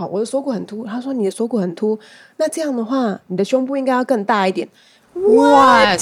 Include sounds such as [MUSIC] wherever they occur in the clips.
好，我的锁骨很凸。他说你的锁骨很凸，那这样的话，你的胸部应该要更大一点。What？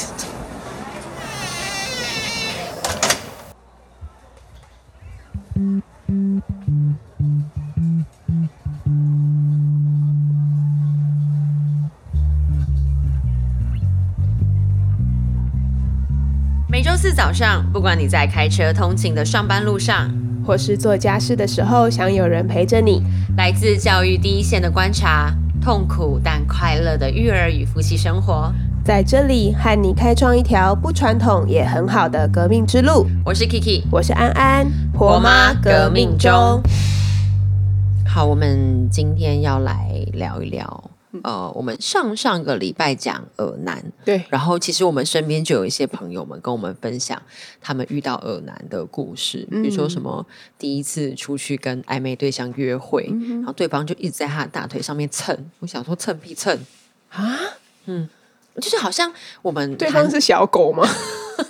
每周四早上，不管你在开车通勤的上班路上，或是做家事的时候，想有人陪着你，来自教育第一线的观察，痛苦但快乐的育儿与夫妻生活，在这里和你开创一条不传统也很好的革命之路。我是 Kiki，我是安安，婆妈革命中。好，我们今天要来聊一聊。呃，我们上上个礼拜讲耳男，对，然后其实我们身边就有一些朋友们跟我们分享他们遇到耳男的故事，比如说什么第一次出去跟暧昧对象约会，然后对方就一直在他的大腿上面蹭，我想说蹭屁蹭啊，嗯，就是好像我们对方是小狗吗？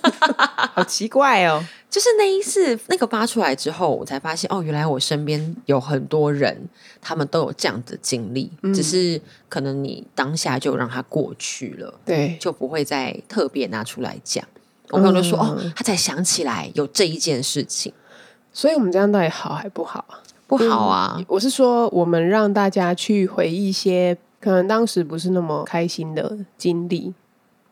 [LAUGHS] 好奇怪哦。就是那一次那个发出来之后，我才发现哦，原来我身边有很多人，他们都有这样的经历，只是可能你当下就让它过去了，对，就不会再特别拿出来讲。我朋友就说哦，他才想起来有这一件事情，所以我们这样到底好还不好啊？不好啊！我是说，我们让大家去回忆一些可能当时不是那么开心的经历，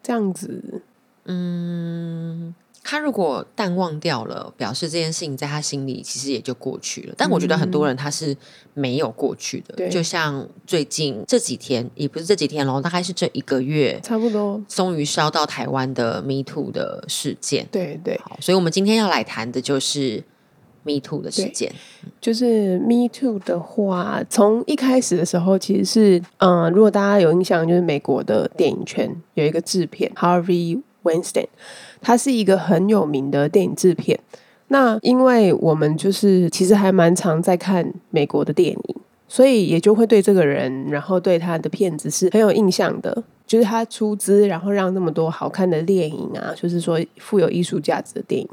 这样子，嗯。他如果淡忘掉了，表示这件事情在他心里其实也就过去了。但我觉得很多人他是没有过去的，就像最近这几天，也不是这几天喽，大概是这一个月，差不多，终于烧到台湾的 Me Too 的事件。对对，好，所以我们今天要来谈的就是 Me Too 的事件。就是 Me Too 的话，从一开始的时候，其实是嗯，如果大家有印象，就是美国的电影圈有一个制片 Harvey Weinstein。他是一个很有名的电影制片。那因为我们就是其实还蛮常在看美国的电影，所以也就会对这个人，然后对他的片子是很有印象的。就是他出资，然后让那么多好看的电影啊，就是说富有艺术价值的电影，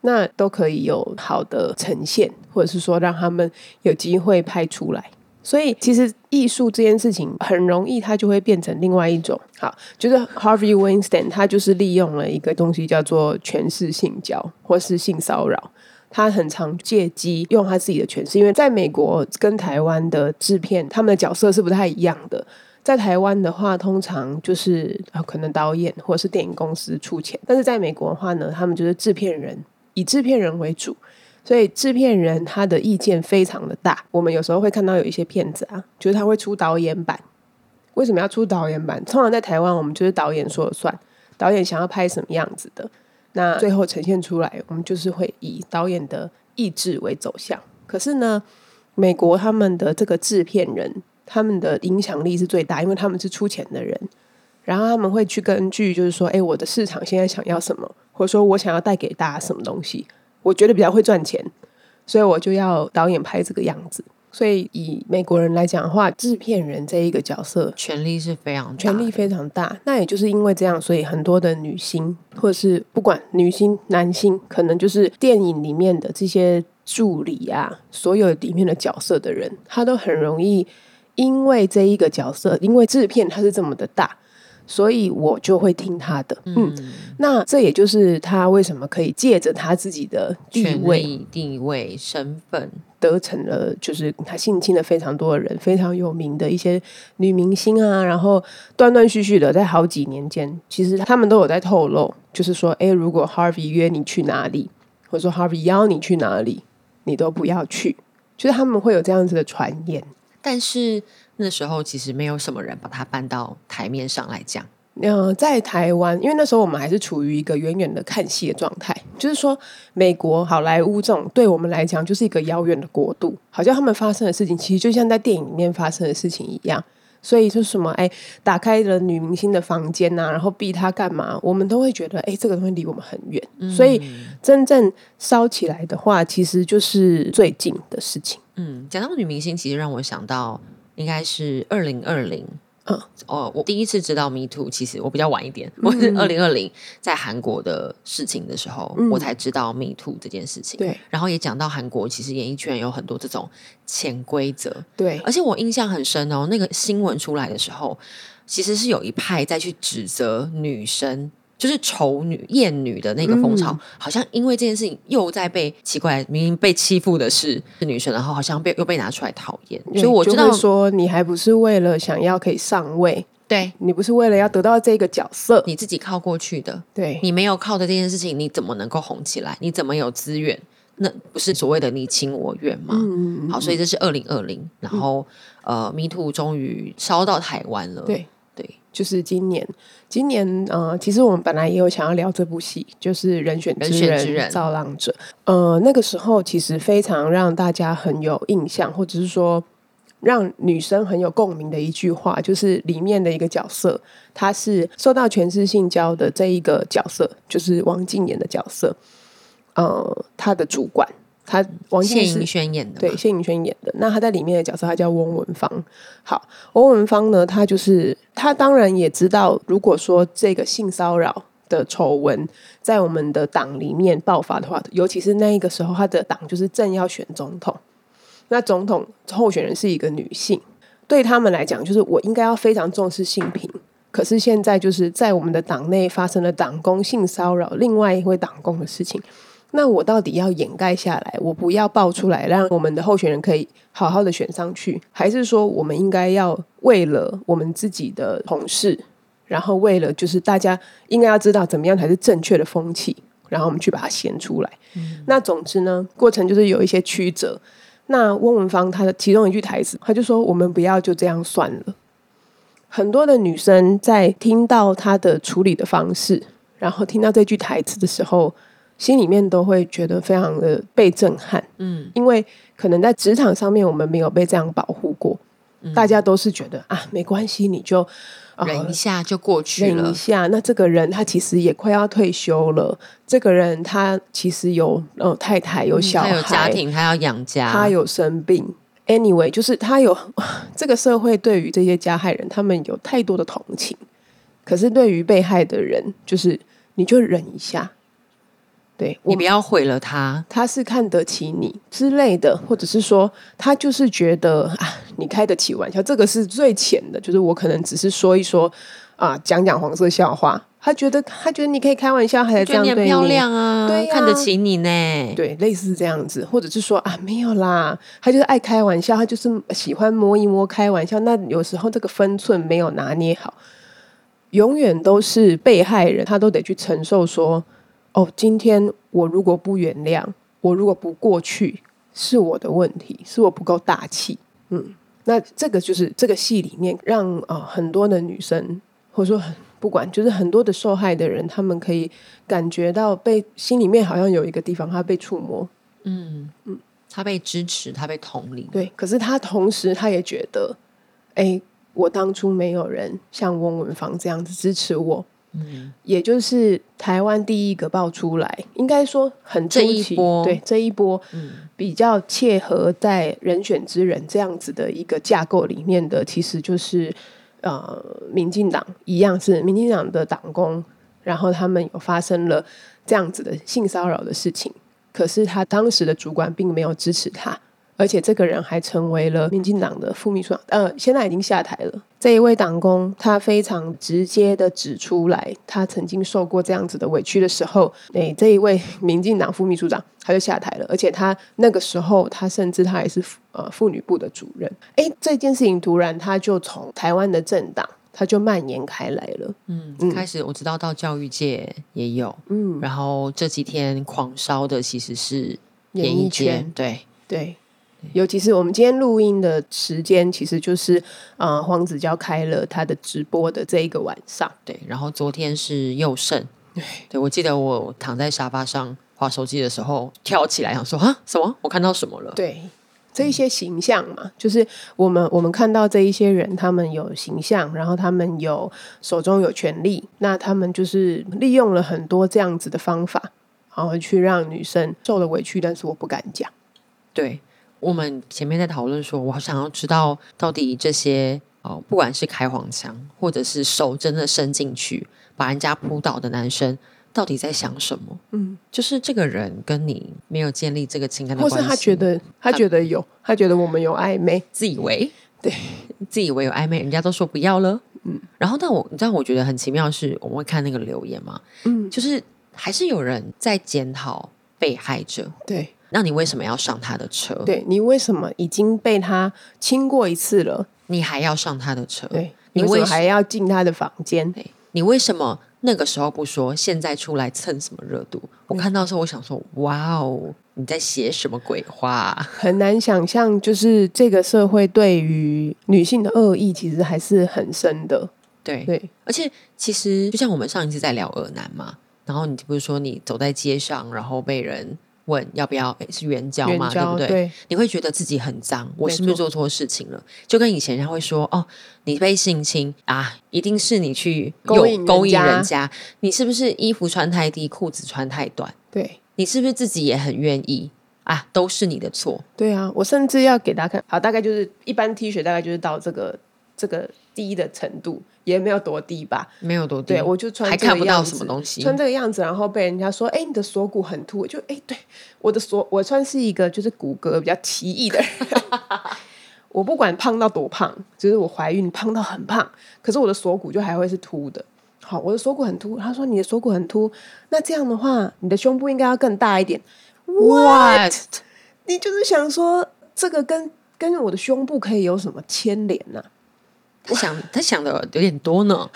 那都可以有好的呈现，或者是说让他们有机会拍出来。所以，其实艺术这件事情很容易，它就会变成另外一种。好，就是 Harvey Weinstein，他就是利用了一个东西叫做诠释性交或是性骚扰。他很常借机用他自己的诠释，因为在美国跟台湾的制片，他们的角色是不太一样的。在台湾的话，通常就是，可能导演或者是电影公司出钱；但是在美国的话呢，他们就是制片人，以制片人为主。所以制片人他的意见非常的大，我们有时候会看到有一些片子啊，就是他会出导演版。为什么要出导演版？通常在台湾，我们就是导演说了算，导演想要拍什么样子的，那最后呈现出来，我们就是会以导演的意志为走向。可是呢，美国他们的这个制片人，他们的影响力是最大，因为他们是出钱的人，然后他们会去根据，就是说，哎，我的市场现在想要什么，或者说我想要带给大家什么东西。我觉得比较会赚钱，所以我就要导演拍这个样子。所以以美国人来讲的话，制片人这一个角色权力是非常权力非常大。那也就是因为这样，所以很多的女星或者是不管女星男星，可能就是电影里面的这些助理啊，所有里面的角色的人，他都很容易因为这一个角色，因为制片他是这么的大。所以我就会听他的，嗯，那这也就是他为什么可以借着他自己的地位、地位、身份，得逞了，就是他性侵了非常多的人，非常有名的一些女明星啊，然后断断续续的在好几年间，其实他们都有在透露，就是说，哎，如果 Harvey 约你去哪里，或者说 Harvey 邀你去哪里，你都不要去，就是他们会有这样子的传言，但是。那时候其实没有什么人把它搬到台面上来讲。嗯，在台湾，因为那时候我们还是处于一个远远的看戏的状态，就是说美国好莱坞这种对我们来讲就是一个遥远的国度，好像他们发生的事情其实就像在电影里面发生的事情一样。所以就是什么，哎，打开了女明星的房间呐，然后逼她干嘛，我们都会觉得，哎，这个东西离我们很远。所以真正烧起来的话，其实就是最近的事情。嗯，讲到女明星，其实让我想到。应该是二零二零嗯，哦，我第一次知道 Me Too，其实我比较晚一点，我是二零二零在韩国的事情的时候，我才知道 Me Too 这件事情。对，然后也讲到韩国其实演艺圈有很多这种潜规则，对，而且我印象很深哦，那个新闻出来的时候，其实是有一派在去指责女生。就是丑女、艳女的那个风潮，好像因为这件事情又在被奇怪，明明被欺负的是是女生，然后好像被又被拿出来讨厌。所以我知道说，你还不是为了想要可以上位，对你不是为了要得到这个角色，你自己靠过去的，对你没有靠的这件事情，你怎么能够红起来？你怎么有资源？那不是所谓的你情我愿吗？好，所以这是二零二零，然后呃，Me Too 终于烧到台湾了，对。就是今年，今年呃，其实我们本来也有想要聊这部戏，就是《人选之人造浪者》。呃，那个时候其实非常让大家很有印象，或者是说让女生很有共鸣的一句话，就是里面的一个角色，他是受到全是性交的这一个角色，就是王静演的角色，呃，他的主管。他王谢盈萱演的，对谢盈萱演的。那他在里面的角色，他叫翁文芳。好，翁文芳呢，他就是他当然也知道，如果说这个性骚扰的丑闻在我们的党里面爆发的话，尤其是那一个时候，他的党就是正要选总统，那总统候选人是一个女性，对他们来讲，就是我应该要非常重视性平。可是现在就是在我们的党内发生了党工性骚扰另外一位党工的事情。那我到底要掩盖下来？我不要爆出来，让我们的候选人可以好好的选上去，还是说我们应该要为了我们自己的同事，然后为了就是大家应该要知道怎么样才是正确的风气，然后我们去把它掀出来。那总之呢，过程就是有一些曲折。那翁文芳她的其中一句台词，他就说：“我们不要就这样算了。”很多的女生在听到她的处理的方式，然后听到这句台词的时候。心里面都会觉得非常的被震撼，嗯，因为可能在职场上面我们没有被这样保护过，大家都是觉得啊没关系，你就忍一下就过去了，忍一下。那这个人他其实也快要退休了，这个人他其实有呃太太有小孩，有家庭，他要养家，他有生病。Anyway，就是他有 [LAUGHS] 这个社会对于这些加害人，他们有太多的同情，可是对于被害的人，就是你就忍一下。对你不要毁了他，他是看得起你之类的，或者是说他就是觉得啊，你开得起玩笑，这个是最浅的，就是我可能只是说一说啊，讲讲黄色笑话，他觉得他觉得你可以开玩笑，还这样对你。漂亮啊，对，看得起你呢，对，类似这样子，或者是说啊，没有啦，他就是爱开玩笑，他就是喜欢摸一摸开玩笑，那有时候这个分寸没有拿捏好，永远都是被害人，他都得去承受说。哦，今天我如果不原谅，我如果不过去，是我的问题，是我不够大气。嗯，那这个就是这个戏里面让啊很多的女生，或者说很不管，就是很多的受害的人，他们可以感觉到被心里面好像有一个地方他被触摸。嗯嗯，他被支持，他被同理。对，可是他同时他也觉得，哎，我当初没有人像翁文芳这样子支持我。嗯，也就是台湾第一个爆出来，应该说很这一波，对这一波，比较切合在人选之人这样子的一个架构里面的，其实就是呃，民进党一样是民进党的党工，然后他们有发生了这样子的性骚扰的事情，可是他当时的主管并没有支持他。而且这个人还成为了民进党的副秘书长，呃，现在已经下台了。这一位党工，他非常直接的指出来，他曾经受过这样子的委屈的时候，诶，这一位民进党副秘书长他就下台了。而且他那个时候，他甚至他还是呃妇女部的主任。诶，这件事情突然他就从台湾的政党，他就蔓延开来了。嗯，开始我知道到教育界也有，嗯，然后这几天狂烧的其实是演艺圈，对对。尤其是我们今天录音的时间，其实就是呃黄子佼开了他的直播的这一个晚上。对，然后昨天是佑胜。对，我记得我躺在沙发上划手机的时候，跳起来想说啊，什么？我看到什么了？对，这一些形象嘛，就是我们我们看到这一些人，他们有形象，然后他们有手中有权利，那他们就是利用了很多这样子的方法，然后去让女生受了委屈，但是我不敢讲。对。我们前面在讨论说，我好想要知道到底这些哦，不管是开黄腔，或者是手真的伸进去把人家扑倒的男生，到底在想什么？嗯，就是这个人跟你没有建立这个情感的关系，或是他觉得？他觉得有，他觉得我们有暧昧，自以为 [LAUGHS] 对，自以为有暧昧，人家都说不要了。嗯，然后但我你知道，我觉得很奇妙是，我们会看那个留言嘛，嗯，就是还是有人在检讨被害者，对，那你为什么要上他的车？对你为什么已经被他亲过一次了？你还要上他的车？对你为什么还要进他的房间？对你为什么那个时候不说？现在出来蹭什么热度？我看到的时候，我想说，哇哦，你在写什么鬼话啊、[LAUGHS] 很难想象，就是这个社会对于女性的恶意其实还是很深的。对，对，而且其实就像我们上一次在聊恶男嘛，然后你不是说你走在街上，然后被人问要不要诶是援交嘛，对不对？对你会觉得自己很脏，我是不是做错事情了？就跟以前人家会说哦，你被性侵啊，一定是你去勾引人有勾引家人家，你是不是衣服穿太低，裤子穿太短？对你是不是自己也很愿意啊？都是你的错。对啊！我甚至要给大家看，好，大概就是一般 T 恤大概就是到这个这个低的程度，也没有多低吧。没有多低，对，我就穿还这个看不到什么东西。穿这个样子，然后被人家说：“哎、你的锁骨很凸。”我就哎、对，我的锁，我算是一个就是骨骼比较奇异的人。[LAUGHS] 我不管胖到多胖，就是我怀孕胖到很胖，可是我的锁骨就还会是凸的。好，我的锁骨很凸。他说你的锁骨很凸，那这样的话，你的胸部应该要更大一点。What？你就是想说，这个跟跟我的胸部可以有什么牵连呢、他想他想的有点多呢，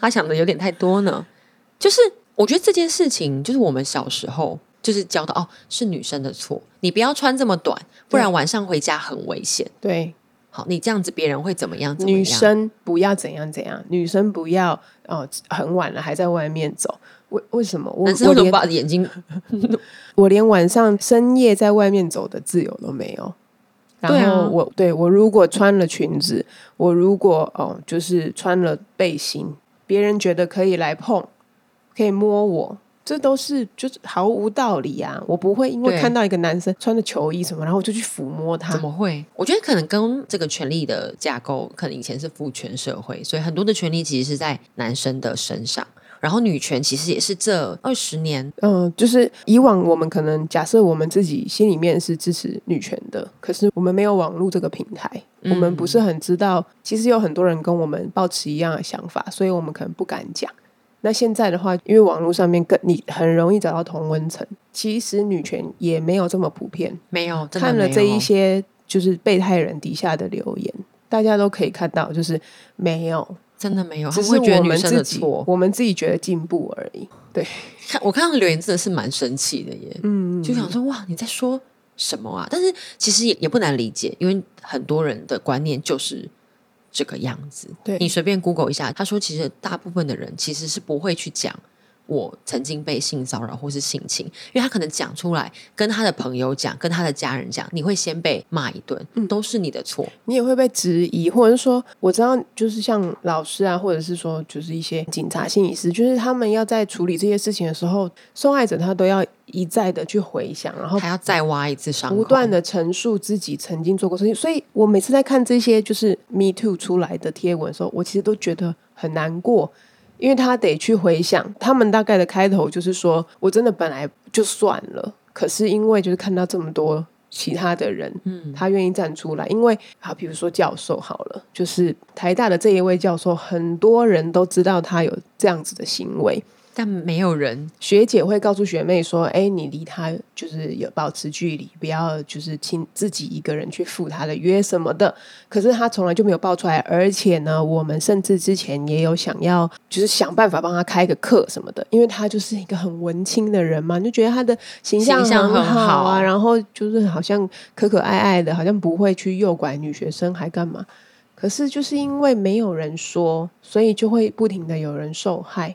他想的有点太多呢。就是我觉得这件事情，就是我们小时候就是教的哦，是女生的错，你不要穿这么短，不然晚上回家很危险。对，好，你这样子别人会怎么样？怎么样女生不要怎样怎样，女生不要哦，很晚了还在外面走。为为什么？我男生为什么我连把眼睛 [LAUGHS] 我连晚上深夜在外面走的自由都没有。对啊然后我对我如果穿了裙子，我如果哦就是穿了背心，别人觉得可以来碰，可以摸我，这都是就是毫无道理啊！我不会因为看到一个男生穿的球衣什么，然后我就去抚摸他怎。么会？我觉得可能跟这个权力的架构，可能以前是父权社会，所以很多的权利其实是在男生的身上，然后女权其实也是这二十年嗯，就是以往我们可能假设我们自己心里面是支持女权的，可是我们没有网络这个平台，我们不是很知道，其实有很多人跟我们抱持一样的想法，所以我们可能不敢讲。那现在的话，因为网络上面更你很容易找到同温层，其实女权也没有这么普遍。没有没有看了这一些就是被害人底下的留言，大家都可以看到，就是没有，真的没有，他只是我们自己。我们自己觉得进步而已。对，看我看到留言真的是蛮生气的耶，嗯，就想说哇你在说什么啊？但是其实也也不难理解，因为很多人的观念就是这个样子。对你随便 Google 一下，他说其实大部分的人其实是不会去讲。我曾经被性骚扰或是性侵，因为他可能讲出来，跟他的朋友讲，跟他的家人讲，你会先被骂一顿，嗯都是你的错。你也会被质疑，或者是说，我知道，就是像老师啊，或者是说，就是一些警察、心理师，就是他们要在处理这些事情的时候，受害者他都要一再的去回想，然后还要再挖一次伤口，不断的陈述自己曾经做过事情。所以我每次在看这些就是 Me Too 出来的贴文的时候，我其实都觉得很难过。因为他得去回想，他们大概的开头就是说，我真的本来就算了，可是因为就是看到这么多其他的人，嗯，他愿意站出来，因为好，比如说教授好了，就是台大的这一位教授，很多人都知道他有这样子的行为，但没有人学姐会告诉学妹说：“哎，你离他就是有保持距离，不要就是亲自己一个人去赴他的约什么的。”可是他从来就没有爆出来，而且呢，我们甚至之前也有想要就是想办法帮他开个课什么的，因为他就是一个很文青的人嘛，就觉得他的形象很好啊，然后就是好像可可爱爱的，好像不会去诱拐女学生，还干嘛？可是就是因为没有人说，所以就会不停的有人受害。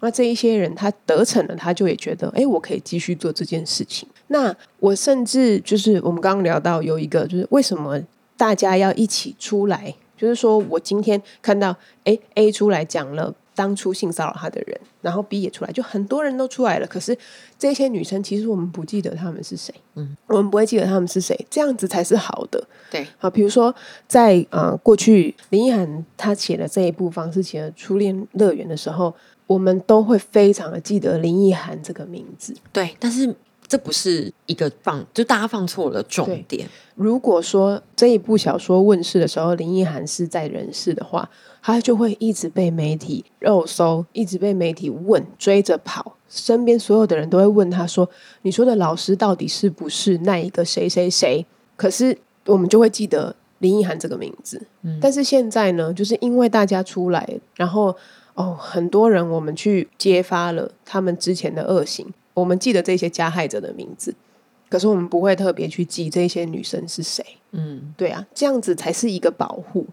那这一些人他得逞了，他就也觉得，哎，我可以继续做这件事情。那我甚至就是我们刚刚聊到有一个，就是为什么大家要一起出来？就是说我今天看到，哎，A 出来讲了当初性骚扰他的人，然后 B 也出来，就很多人都出来了。可是这些女生其实我们不记得他们是谁，嗯，我们不会记得他们是谁，这样子才是好的。对，好，比如说在呃过去林奕涵她写的这一部方式写的《初恋乐园》的时候，我们都会非常的记得林奕涵这个名字。对，但是这不是一个放，就大家放错了重点。如果说这一部小说问世的时候，林奕涵是在人世的话，他就会一直被媒体肉搜，一直被媒体问，追着跑，身边所有的人都会问他说：“你说的老师到底是不是那一个谁谁谁？”可是我们就会记得林奕涵这个名字。嗯，但是现在呢，就是因为大家出来，然后哦，很多人我们去揭发了他们之前的恶行，我们记得这些加害者的名字。可是我们不会特别去记这些女生是谁，嗯，对啊，这样子才是一个保护。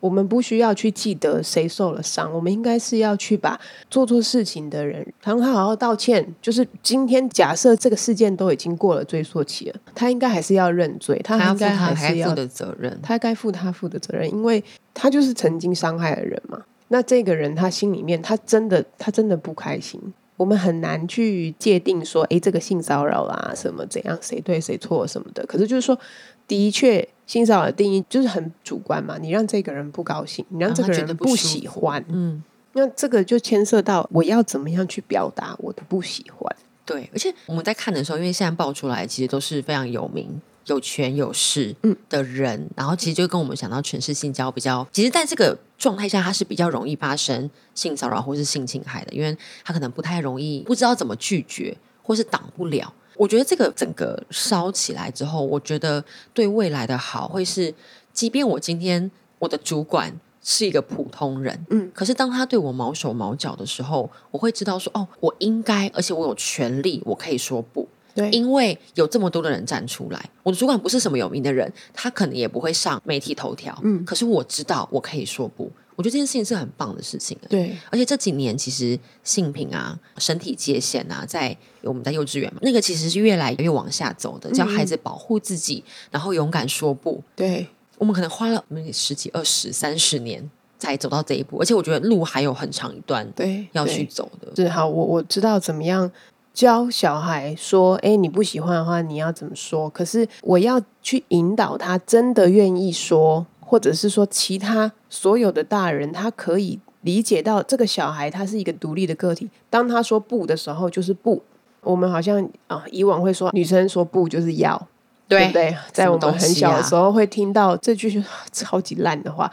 我们不需要去记得谁受了伤，我们应该是要去把做错事情的人，让他好好道歉。就是今天假设这个事件都已经过了追溯期了，他应该还是要认罪，他应该还是要负的责任，他该负他负的责任，因为他就是曾经伤害的人嘛。那这个人他心里面他真的他真的不开心。我们很难去界定说，哎，这个性骚扰啊，什么怎样，谁对谁错什么的。可是就是说，的确，性骚扰的定义就是很主观嘛。你让这个人不高兴，你让这个人不喜欢，嗯，那这个就牵涉到我要怎么样去表达我的不喜欢。对，而且我们在看的时候，因为现在爆出来，其实都是非常有名。有权有势的人，然后其实就跟我们想到全是性交比较，其实在这个状态下，他是比较容易发生性骚扰或是性侵害的，因为他可能不太容易，不知道怎么拒绝，或是挡不了。我觉得这个整个烧起来之后，我觉得对未来的好会是，即便我今天我的主管是一个普通人，嗯，可是当他对我毛手毛脚的时候，我会知道说，哦，我应该，而且我有权利，我可以说不。因为有这么多的人站出来，我的主管不是什么有名的人，他可能也不会上媒体头条。嗯，可是我知道我可以说不，我觉得这件事情是很棒的事情。对，而且这几年其实性品啊、身体界限啊，在我们在幼稚园嘛，那个其实是越来越往下走的，教孩子保护自己，然后勇敢说不。对，我们可能花了十几、二十、三十年才走到这一步，而且我觉得路还有很长一段，对，要去走的。是好，我我知道怎么样。教小孩说：“哎，你不喜欢的话，你要怎么说？可是我要去引导他，真的愿意说，或者是说其他所有的大人，他可以理解到这个小孩他是一个独立的个体。当他说不的时候，就是不。我们好像啊，以往会说女生说不就是要，对不对？在我们很小的时候会听到这句 [LAUGHS] 超级烂的话，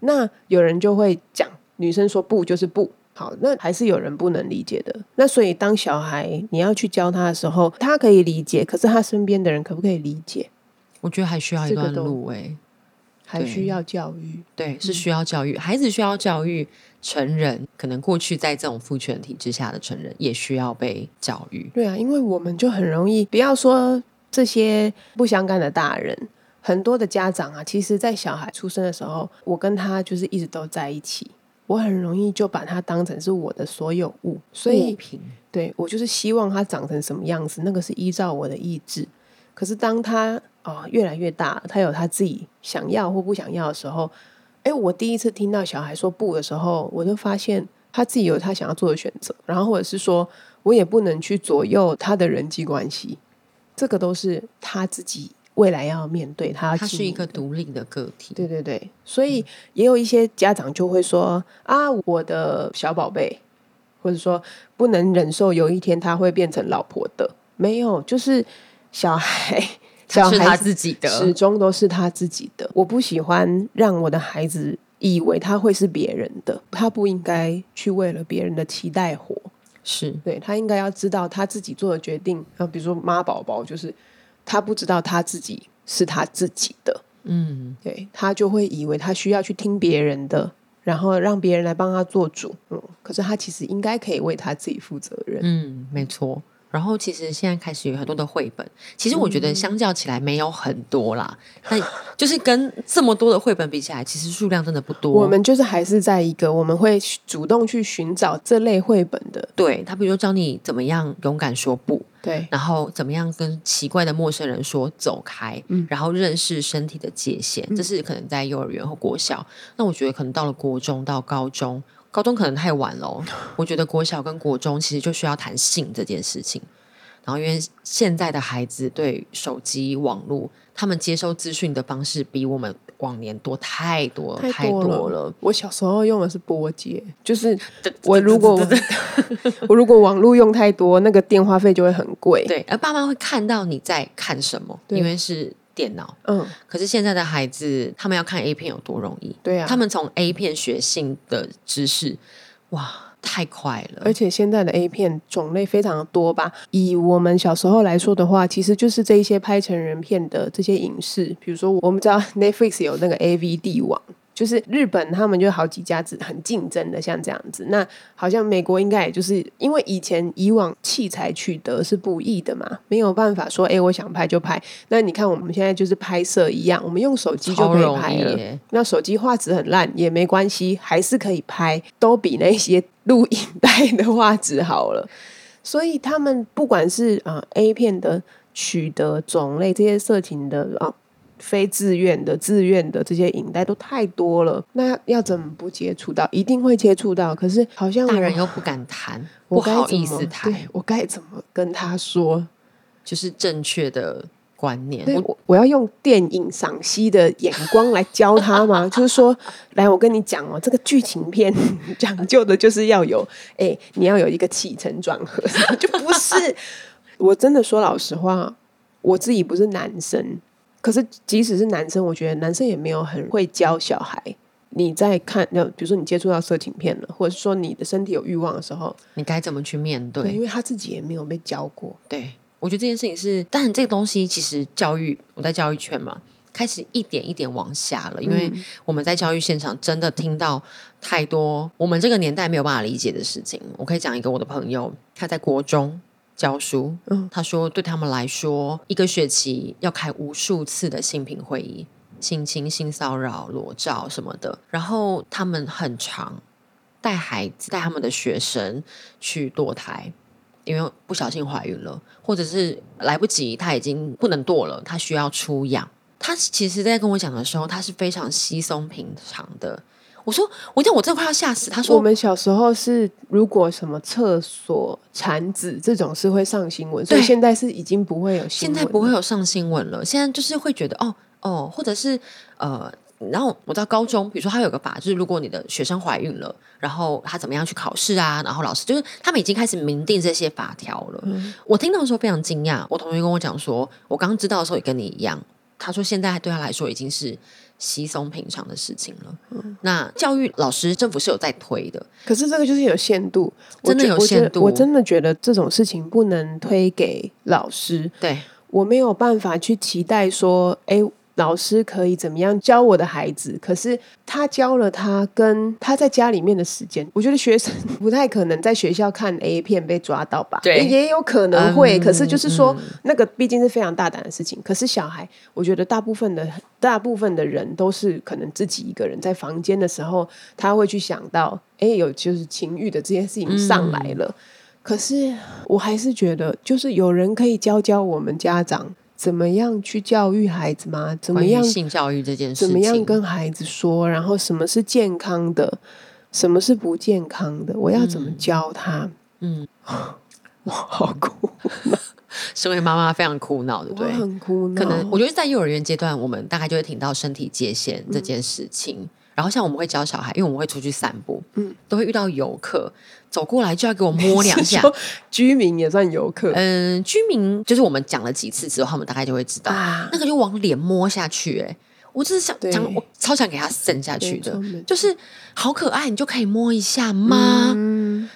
那有人就会讲女生说不就是不。”好，那还是有人不能理解的。那所以，当小孩你要去教他的时候，他可以理解，可是他身边的人可不可以理解？我觉得还需要一段路诶，还需要教育。对，是需要教育，孩子需要教育，成人可能过去在这种父权体制下的成人也需要被教育。对啊，因为我们就很容易，不要说这些不相干的大人，很多的家长啊，其实在小孩出生的时候，我跟他就是一直都在一起。我很容易就把它当成是我的所有物，所以对我就是希望它长成什么样子，那个是依照我的意志。可是当他哦越来越大，他有他自己想要或不想要的时候，哎，我第一次听到小孩说不的时候，我就发现他自己有他想要做的选择，然后或者是说我也不能去左右他的人际关系，这个都是他自己。未来要面对他，他是一个独立的个体。对对对，所以也有一些家长就会说啊，我的小宝贝，或者说不能忍受有一天他会变成老婆的。没有，就是小孩，小孩他自己的，始终都是他自己的。我不喜欢让我的孩子以为他会是别人的，他不应该去为了别人的期待活。是对他应该要知道他自己做的决定。啊，比如说妈宝宝就是。他不知道他自己是他自己的，嗯，对他就会以为他需要去听别人的，然后让别人来帮他做主，嗯，可是他其实应该可以为他自己负责任，嗯，没错。然后其实现在开始有很多的绘本，其实我觉得相较起来没有很多啦，但就是跟这么多的绘本比起来，其实数量真的不多。我们就是还是在一个我们会主动去寻找这类绘本的，对他，比如说教你怎么样勇敢说不。对，然后怎么样跟奇怪的陌生人说走开，嗯，然后认识身体的界限，这是可能在幼儿园或国小。那我觉得可能到了国中到高中，高中可能太晚了。[LAUGHS] 我觉得国小跟国中其实就需要谈性这件事情。然后，因为现在的孩子对手机、网络，他们接收资讯的方式比我们往年多太多太多了。我小时候用的是拨接，就是我如果 [LAUGHS] 我如果网络用太多，那个电话费就会很贵。对，而爸妈会看到你在看什么，因为是电脑。嗯，可是现在的孩子，他们要看 A 片有多容易？对啊，他们从 A 片学性的知识，哇！太快了，而且现在的 A 片种类非常多吧？以我们小时候来说的话，其实就是这一些拍成人片的这些影视，比如说我们知道 Netflix 有那个 AV 帝王。就是日本，他们就好几家子很竞争的，像这样子。那好像美国应该也就是因为以前以往器材取得是不易的嘛，没有办法说，哎，我想拍就拍。那你看我们现在就是拍摄一样，我们用手机就可以拍了。那手机画质很烂也没关系，还是可以拍，都比那些录影带的画质好了。所以他们不管是啊 A 片的取得种类，这些色情的啊。非自愿的、自愿的这些影带都太多了，那要怎么不接触到？一定会接触到，可是好像大人又不敢谈，不好意思谈，我该怎么跟他说？就是正确的观念。我我要用电影赏析的眼光来教他吗？[LAUGHS] 就是说，来，我跟你讲哦，这个剧情片讲究的就是要有，哎，你要有一个起承转合，[LAUGHS] 就不是。[LAUGHS] 我真的说老实话，我自己不是男生。可是，即使是男生，我觉得男生也没有很会教小孩。你在看，那比如说你接触到色情片了，或者是说你的身体有欲望的时候，你该怎么去面对？因为他自己也没有被教过。对，我觉得这件事情是，但这个东西其实教育，我在教育圈嘛，开始一点一点往下了。因为我们在教育现场真的听到太多我们这个年代没有办法理解的事情。我可以讲一个我的朋友，他在国中。教书，嗯，他说对他们来说，一个学期要开无数次的性平会议，性侵、性骚扰、裸照什么的，然后他们很长带孩子、带他们的学生去堕胎，因为不小心怀孕了，或者是来不及，他已经不能堕了，他需要出养。他其实，在跟我讲的时候，他是非常稀松平常的。我说，我讲我真的快要吓死。他说，我们小时候是如果什么厕所产子这种是会上新闻，所以现在是已经不会有。现在不会有上新闻了。现在就是会觉得哦哦，或者是呃，然后我知道高中，比如说他有个法，就是如果你的学生怀孕了，然后他怎么样去考试啊？然后老师就是他们已经开始明定这些法条了。我听到的时候非常惊讶。我同学跟我讲说，我刚知道的时候也跟你一样。他说现在对他来说已经是。稀松平常的事情了。那教育老师政府是有在推的，可是这个就是有限度，真的有限度。我真的觉得这种事情不能推给老师。对我没有办法去期待说，哎。老师可以怎么样教我的孩子？可是他教了他跟他在家里面的时间，我觉得学生不太可能在学校看 A 片被抓到吧？对，也有可能会。可是就是说，那个毕竟是非常大胆的事情。可是小孩，我觉得大部分的大部分的人都是可能自己一个人在房间的时候，他会去想到，哎，有就是情欲的这件事情上来了。可是我还是觉得，就是有人可以教教我们家长。怎么样去教育孩子吗？怎么样性教育这件事？怎么样跟孩子说？然后什么是健康的，什么是不健康的？我要怎么教他？嗯，[LAUGHS] 我好苦，[LAUGHS] 身为妈妈非常苦恼，对不对？很苦恼。可能我觉得在幼儿园阶段，我们大概就会听到身体界限这件事情。然后像我们会教小孩，因为我们会出去散步，嗯，都会遇到游客走过来就要给我摸两 [LAUGHS] 下。居民也算游客，嗯，居民就是我们讲了几次之后，他们大概就会知道，那个就往脸摸下去，哎。我只是想讲，我超想给他伸下去的，就是好可爱，你就可以摸一下吗？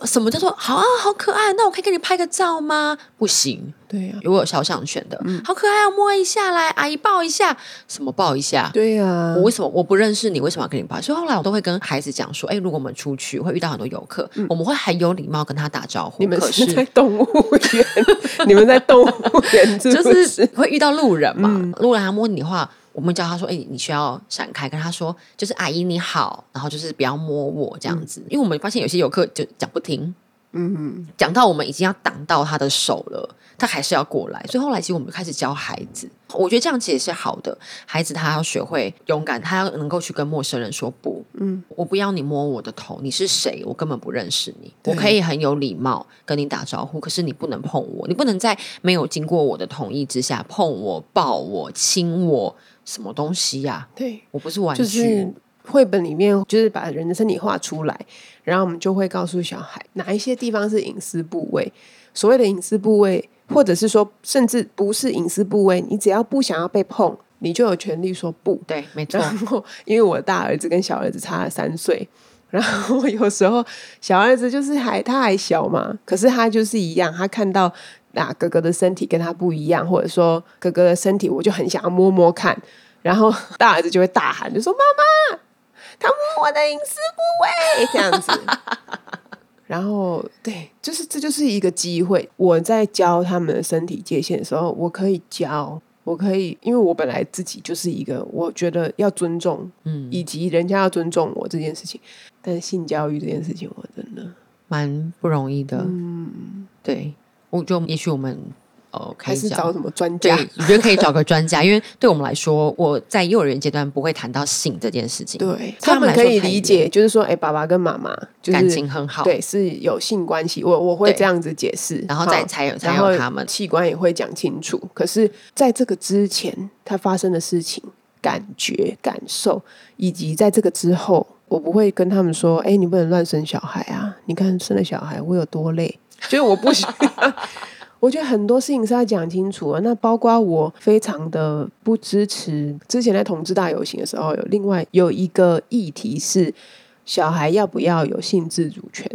什么叫做好啊？好可爱，那我可以给你拍个照吗？不行，对呀，如果有肖像权的，好可爱，要摸一下来，阿姨抱一下，什么抱一下？对呀，我为什么我不认识你？为什么要跟你抱？所以后来我都会跟孩子讲说，哎，如果我们出去会遇到很多游客，我们会很有礼貌跟他打招呼。你们是在动物园？[LAUGHS] 你们在动物园就是会遇到路人嘛？路人他摸你的话。我们教他说：“哎，你需要闪开。”跟他说：“就是阿姨你好。”然后就是不要摸我这样子，因为我们发现有些游客就讲不听，嗯，讲到我们已经要挡到他的手了，他还是要过来。所以后来其实我们开始教孩子，我觉得这样子也是好的。孩子他要学会勇敢，他要能够去跟陌生人说不。嗯，我不要你摸我的头，你是谁？我根本不认识你。我可以很有礼貌跟你打招呼，可是你不能碰我，你不能在没有经过我的同意之下碰我、抱我、亲我，什么东西呀？对我不是玩具。绘本里面就是把人的身体画出来，然后我们就会告诉小孩哪一些地方是隐私部位。所谓的隐私部位，或者是说甚至不是隐私部位，你只要不想要被碰，你就有权利说不。对，没错。然后因为我大儿子跟小儿子差了三岁，[LAUGHS] 然后有时候小儿子就是还他还小嘛，可是他就是一样，他看到啊哥哥的身体跟他不一样，或者说哥哥的身体，我就很想要摸摸看，然后大儿子就会大喊，就说妈妈。他摸我的隐私部位，这样子。[LAUGHS] 然后，对，就是这就是一个机会。我在教他们的身体界限的时候，我可以教，我可以，因为我本来自己就是一个，我觉得要尊重，嗯，以及人家要尊重我这件事情。但是性教育这件事情，我真的蛮不容易的。嗯，对，我就也许我们。哦，还是找什么专家？对，我觉得可以找个专家，因为对我们来说，我在幼儿园阶段不会谈到性这件事情。对，他们可以理解，就是说，哎，爸爸跟妈妈就是感情很好，对，是有性关系。我我会这样子解释，然后再才有才有他们器官也会讲清楚。可是，在这个之前，他发生的事情、感觉、感受，以及在这个之后，我不会跟他们说，哎，你不能乱生小孩啊！你看生了小孩会有多累，就是我不喜。[LAUGHS] 我觉得很多事情是要讲清楚啊。那包括我非常的不支持。之前在同志大游行的时候，有另外有一个议题是小孩要不要有性自主权。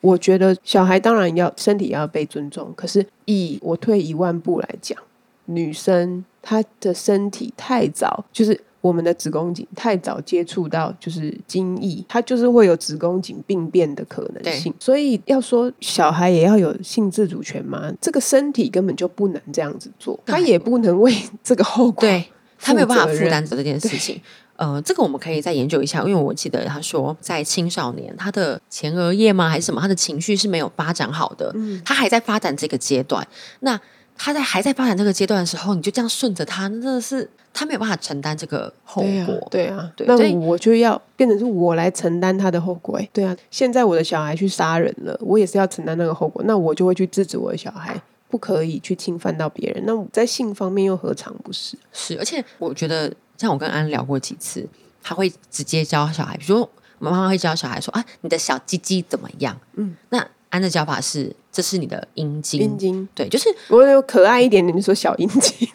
我觉得小孩当然要身体要被尊重，可是以我退一万步来讲，女生她的身体太早就是。我们的子宫颈太早接触到就是精液，它就是会有子宫颈病变的可能性。所以要说小孩也要有性自主权吗？这个身体根本就不能这样子做，他也不能为 [LAUGHS] 这个后果，对他没有办法负担这件事情。呃，这个我们可以再研究一下，因为我记得他说，在青少年他的前额叶吗还是什么，他的情绪是没有发展好的，嗯他还在发展这个阶段。那他在还在发展这个阶段的时候，你就这样顺着他，那真的是。他没有办法承担这个后果，对啊，对那我就要变成是我来承担他的后果。哎，对啊，现在我的小孩去杀人了，我也是要承担那个后果。那我就会去制止我的小孩，不可以去侵犯到别人。那在性方面又何尝不是？是，而且我觉得，像我跟安聊过几次，他会直接教小孩，比如说妈妈会教小孩说：“啊，你的小鸡鸡怎么样？”嗯，那安的叫法是：“这是你的阴茎。”阴茎，对，就是我有可爱一点点，你说小阴茎。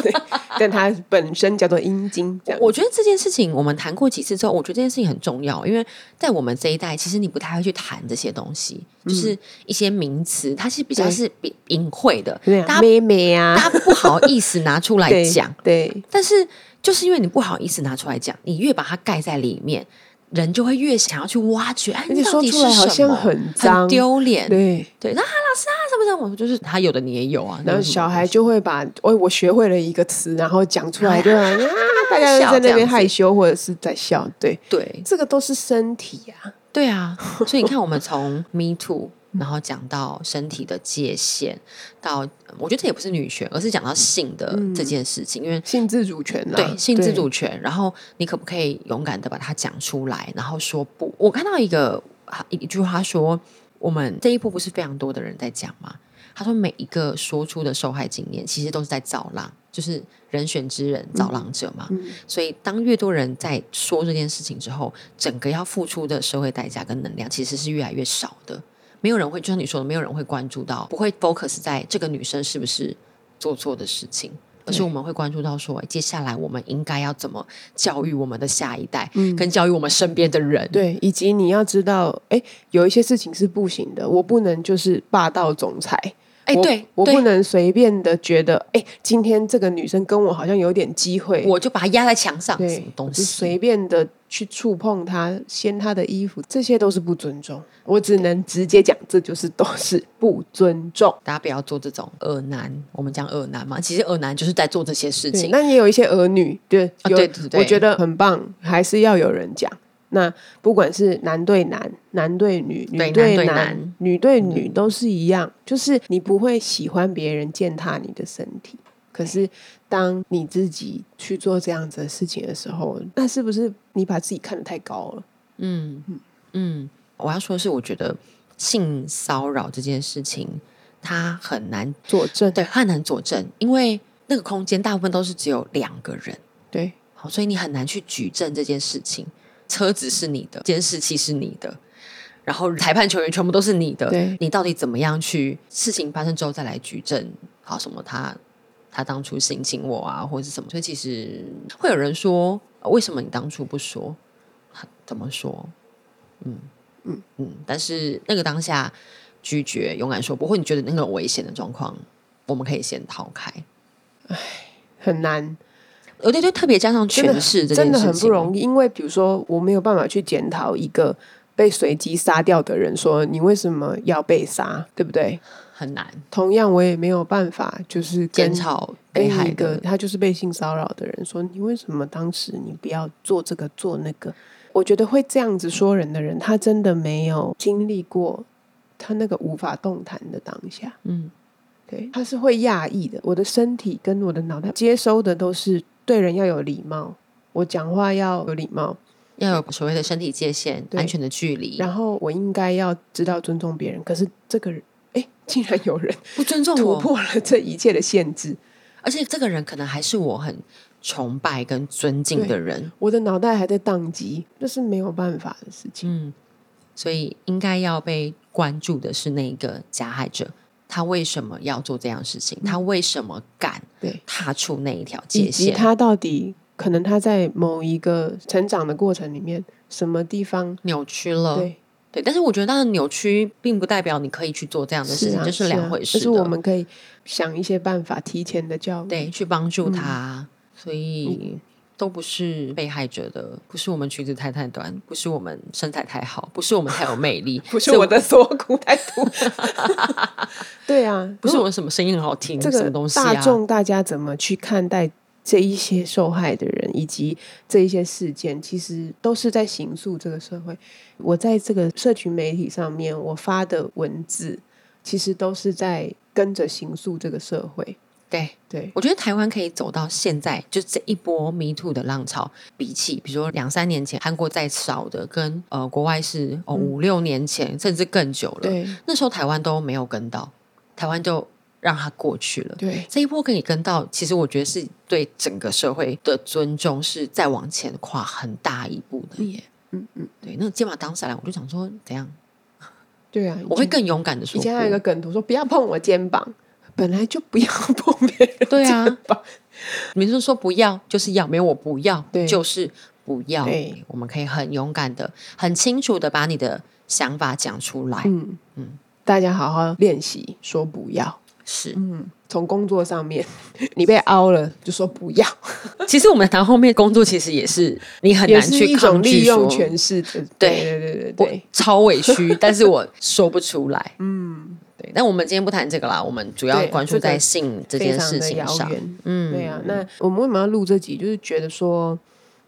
对，但它本身叫做阴茎。我觉得这件事情我们谈过几次之后，我觉得这件事情很重要，因为在我们这一代，其实你不太会去谈这些东西，就是一些名词，它是比较是比隐晦的，大家妹妹啊，大家不好意思拿出来 [LAUGHS] 讲。对，但是就是因为你不好意思拿出来讲，你越把它盖在里面。人就会越想要去挖掘，哎，你说出来好像很脏、丢脸，对对。那哈老师啊，什么什么，就是他有的你也有啊。然后小孩就会把，我我学会了一个词，然后讲出来，[LAUGHS] 就啊，大家在那边害羞或者是在笑，对对，这个都是身体呀，对啊。所以你看，我们从 Me Too。然后讲到身体的界限，到我觉得这也不是女权，而是讲到性的这件事情，因为性自主权，对性自主权。然后你可不可以勇敢的把它讲出来，然后说不？我看到一个一句话说，我们这一步不是非常多的人在讲吗？他说每一个说出的受害经验，其实都是在造浪，就是人选之人造浪者嘛。所以当越多人在说这件事情之后，整个要付出的社会代价跟能量，其实是越来越少的。没有人会，就像你说的，没有人会关注到，不会 focus 在这个女生是不是做错的事情，而是我们会关注到说，接下来我们应该要怎么教育我们的下一代，跟教育我们身边的人，对，以及你要知道，哎，有一些事情是不行的，我不能就是霸道总裁。哎，对，我不能随便的觉得，哎，今天这个女生跟我好像有点机会，我就把她压在墙上，什么东西，随便的去触碰她，掀她的衣服，这些都是不尊重。我只能直接讲，这就是都是不尊重。大家不要做这种恶男，我们讲恶男嘛，其实恶男就是在做这些事情。那也有一些儿女，对，对对对，我觉得很棒，还是要有人讲。那不管是男对男、男对女、女对对男。女对女，都是一样，就是你不会喜欢别人践踏你的身体。可是，当你自己去做这样子的事情的时候，那是不是你把自己看得太高了？嗯。嗯，我要说的是，我觉得性骚扰这件事情，它很难佐证，对，它很难佐证，因为那个空间大部分都是只有两个人，对。好，所以你很难去举证这件事情。车子是你的，监视器是你的，然后裁判球员全部都是你的，对你到底怎么样去事情发生之后再来举证？好，什么他他当初性侵我啊，或者是什么？所以其实会有人说，呃为什么你当初不说？怎么说？嗯嗯嗯，但是那个当下拒绝，勇敢说不，会你觉得那个危险的状况，我们可以先逃开。很难，呃，对对，特别加上诠释这件事情，真的很不容易。因为比如说，我没有办法去检讨一个被随机杀掉的人，说你为什么要被杀，对不对？很难同样，我也没有办法，就是跟检讨被害跟一个的。他就是被性骚扰的人说，你为什么当时你不要做这个做那个？我觉得会这样子说人的人，他真的没有经历过他那个无法动弹的当下。嗯，对，他是会讶异的。我的身体跟我的脑袋接收的都是对人要有礼貌，我讲话要有礼貌，要有所谓的身体界限、安全的距离，然后我应该要知道尊重别人。可是这个人，哎，竟然有人不尊重突，破了这一切的限制。而且这个人可能还是我很崇拜跟尊敬的人。我的脑袋还在宕机，这是没有办法的事情。嗯，所以应该要被关注的是那个加害者，他为什么要做这样的事情？他为什么敢对，踏出那一条界限？他到底可能他在某一个成长的过程里面，什么地方扭曲了，对对，但是我觉得，当然扭曲并不代表你可以去做这样的事情，啊，这是两啊回事的。就是我们可以想一些办法，提前的教育。对去帮助嗯他，所以都不是被害者的，不是我们裙子太太短，不是我们身材太好，不是我们太有魅力，[LAUGHS] 不是我的锁骨太凸。[LAUGHS] [LAUGHS] 对啊，不是我什么声音很好听，这个什么东西啊？大众大家怎么去看待这一些受害的人，以及这一些事件，其实都是在形塑这个社会。我在这个社群媒体上面，我发的文字，其实都是在跟着形塑这个社会。对。对，我觉得台湾可以走到现在，就这一波 Me Too 的浪潮，比起比如说两三年前韩国再少的，跟呃国外是哦五六年前甚至更久了，对，那时候台湾都没有跟到，台湾就让它过去了。对，这一波可以跟到，其实我觉得是对整个社会的尊重，是再往前跨很大一步的耶。嗯嗯，对，那个肩膀当下来，我就想说怎样，对啊，[LAUGHS] 我会更勇敢的说不。以前还有一个梗图说不要碰我肩膀，本来就不要碰别人对啊。你是说不要就是要，没有我不要，对就是不要。对我们可以很勇敢的、很清楚的把你的想法讲出来。嗯嗯，大家好好练习说不要。是，嗯，从工作上面，[LAUGHS] 你被凹了就说不要，[LAUGHS] 其实我们谈后面工作，其实也是你很难去一种抗拒利用权势的。对对对对对，超委屈，[LAUGHS] 但是我说不出来。嗯，对。但我们今天不谈这个啦，我们主要对关注在性这件事情上。嗯，对啊，那我们为什么要录这集？就是觉得说，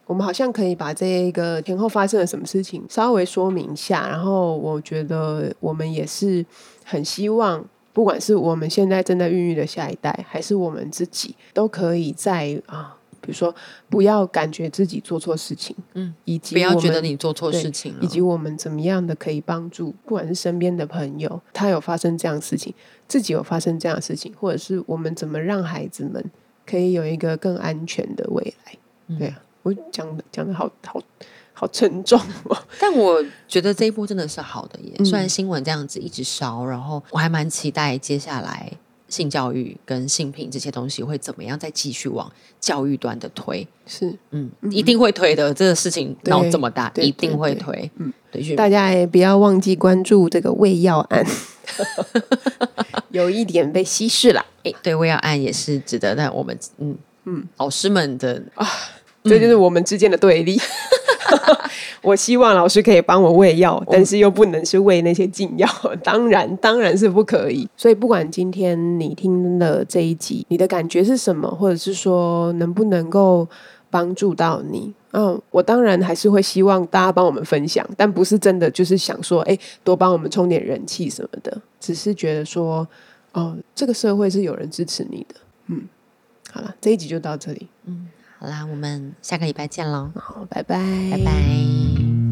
我们好像可以把这一个前后发生了什么事情稍微说明一下。然后我觉得我们也是很希望，不管是我们现在正在孕育的下一代，还是我们自己，都可以在啊，比如说不要感觉自己做错事情，嗯，以及不要觉得你做错事情了，以及我们怎么样的可以帮助，不管是身边的朋友，他有发生这样的事情，自己有发生这样的事情，或者是我们怎么让孩子们可以有一个更安全的未来。嗯对啊，我讲的讲的好好好沉重哦。但我觉得这一波真的是好的耶。嗯虽然新闻这样子一直烧，然后我还蛮期待接下来性教育跟性品这些东西会怎么样再继续往教育端的推。是，嗯，一定会推的。这个事情对闹这么大，一定会推。嗯，对，大家也不要忘记关注这个胃药案，[LAUGHS] 有一点被稀释了。诶，对，胃药案也是值得。但我们嗯嗯，老师们的这就是我们之间的对立。[LAUGHS] 我希望老师可以帮我喂药但是又不能是喂那些禁药当然当然是不可以。所以不管今天你听了这一集你的感觉是什么？或者是说能不能够帮助到你？嗯我当然还是会希望大家帮我们分享但不是真的就是想说诶多帮我们充点人气什么的只是觉得说哦这个社会是有人支持你的。嗯好了这一集就到这里。嗯。好啦我们下个礼拜见喽好拜拜。拜拜。